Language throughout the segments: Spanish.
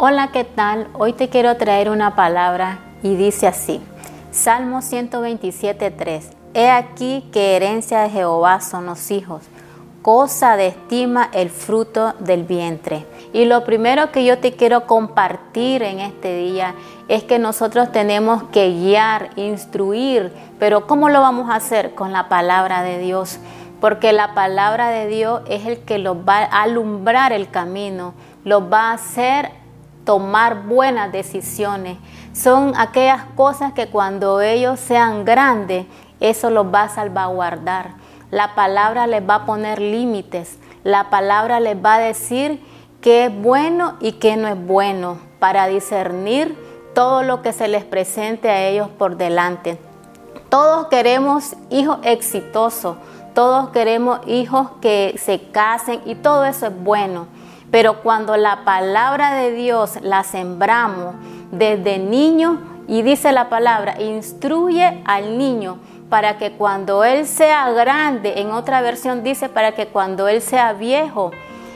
Hola, ¿qué tal? Hoy te quiero traer una palabra y dice así. Salmo 127.3. He aquí que herencia de Jehová son los hijos, cosa de estima el fruto del vientre. Y lo primero que yo te quiero compartir en este día es que nosotros tenemos que guiar, instruir, pero ¿cómo lo vamos a hacer? Con la palabra de Dios, porque la palabra de Dios es el que los va a alumbrar el camino, los va a hacer tomar buenas decisiones. Son aquellas cosas que cuando ellos sean grandes, eso los va a salvaguardar. La palabra les va a poner límites. La palabra les va a decir qué es bueno y qué no es bueno para discernir todo lo que se les presente a ellos por delante. Todos queremos hijos exitosos, todos queremos hijos que se casen y todo eso es bueno. Pero cuando la palabra de Dios la sembramos desde niño, y dice la palabra, instruye al niño para que cuando él sea grande, en otra versión dice, para que cuando él sea viejo,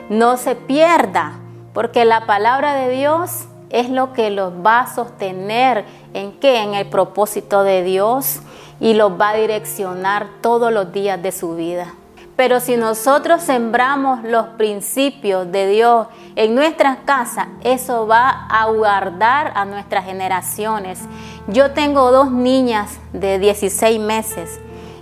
no se pierda, porque la palabra de Dios es lo que los va a sostener en qué, en el propósito de Dios y los va a direccionar todos los días de su vida. Pero si nosotros sembramos los principios de Dios en nuestras casas, eso va a guardar a nuestras generaciones. Yo tengo dos niñas de 16 meses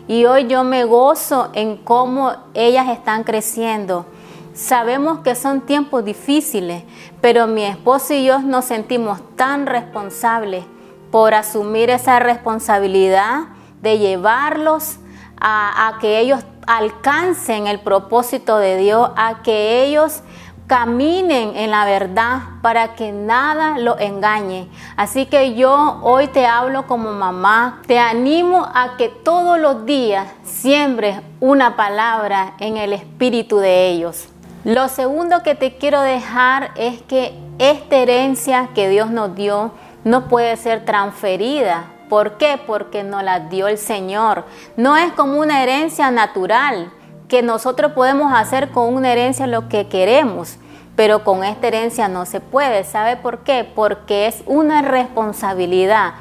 y hoy yo me gozo en cómo ellas están creciendo. Sabemos que son tiempos difíciles, pero mi esposo y yo nos sentimos tan responsables por asumir esa responsabilidad de llevarlos a, que ellos alcancen el propósito de Dios, a que ellos caminen en la verdad para que nada lo engañe. Así que yo hoy te hablo como mamá, te animo a que todos los días siembres una palabra en el espíritu de ellos. Lo segundo que te quiero dejar es que esta herencia que Dios nos dio no puede ser transferida ¿Por qué? Porque nos la dio el Señor. No es como una herencia natural, que nosotros podemos hacer con una herencia lo que queremos, pero con esta herencia no se puede. ¿Sabe por qué? Porque es una responsabilidad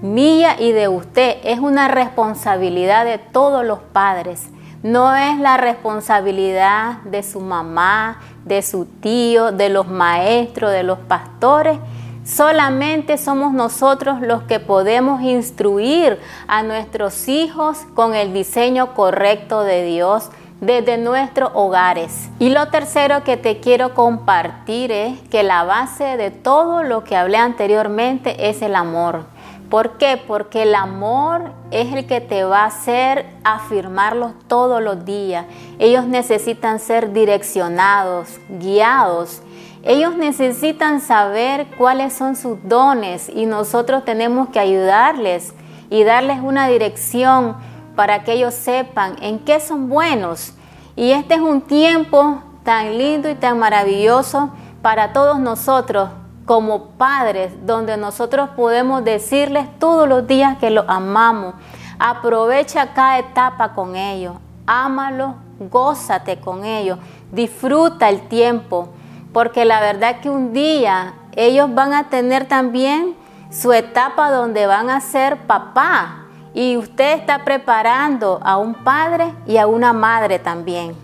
mía y de usted, es una responsabilidad de todos los padres. No es la responsabilidad de su mamá, de su tío, de los maestros, de los pastores, Solamente somos nosotros los que podemos instruir a nuestros hijos con el diseño correcto de Dios desde nuestros hogares. Y lo tercero que te quiero compartir es que la base de todo lo que hablé anteriormente es el amor. ¿Por qué? Porque el amor es el que te va a hacer afirmarlos todos los días. Ellos necesitan ser direccionados, guiados ellos necesitan saber cuáles son sus dones y nosotros tenemos que ayudarles y darles una dirección para que ellos sepan en qué son buenos. Y este es un tiempo tan lindo y tan maravilloso para todos nosotros como padres, donde nosotros podemos decirles todos los días que los amamos. Aprovecha cada etapa con ellos, ámalo, gózate con ellos, disfruta el tiempo porque la verdad que un día ellos van a tener también su etapa donde van a ser papá y usted está preparando a un padre y a una madre también.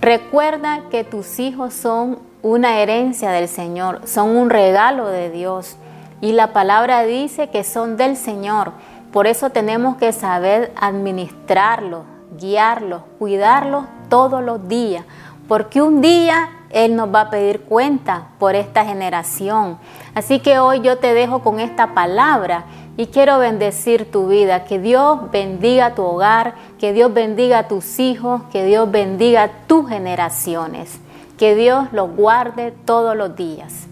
Recuerda que tus hijos son una herencia del Señor, son un regalo de Dios y la palabra dice que son del Señor. Por eso tenemos que saber administrarlos, guiarlos, cuidarlos todos los días, porque un día él nos va a pedir cuenta por esta generación. Así que hoy yo te dejo con esta palabra y quiero bendecir tu vida. Que Dios bendiga tu hogar, que Dios bendiga a tus hijos, que Dios bendiga tus generaciones. Que Dios los guarde todos los días.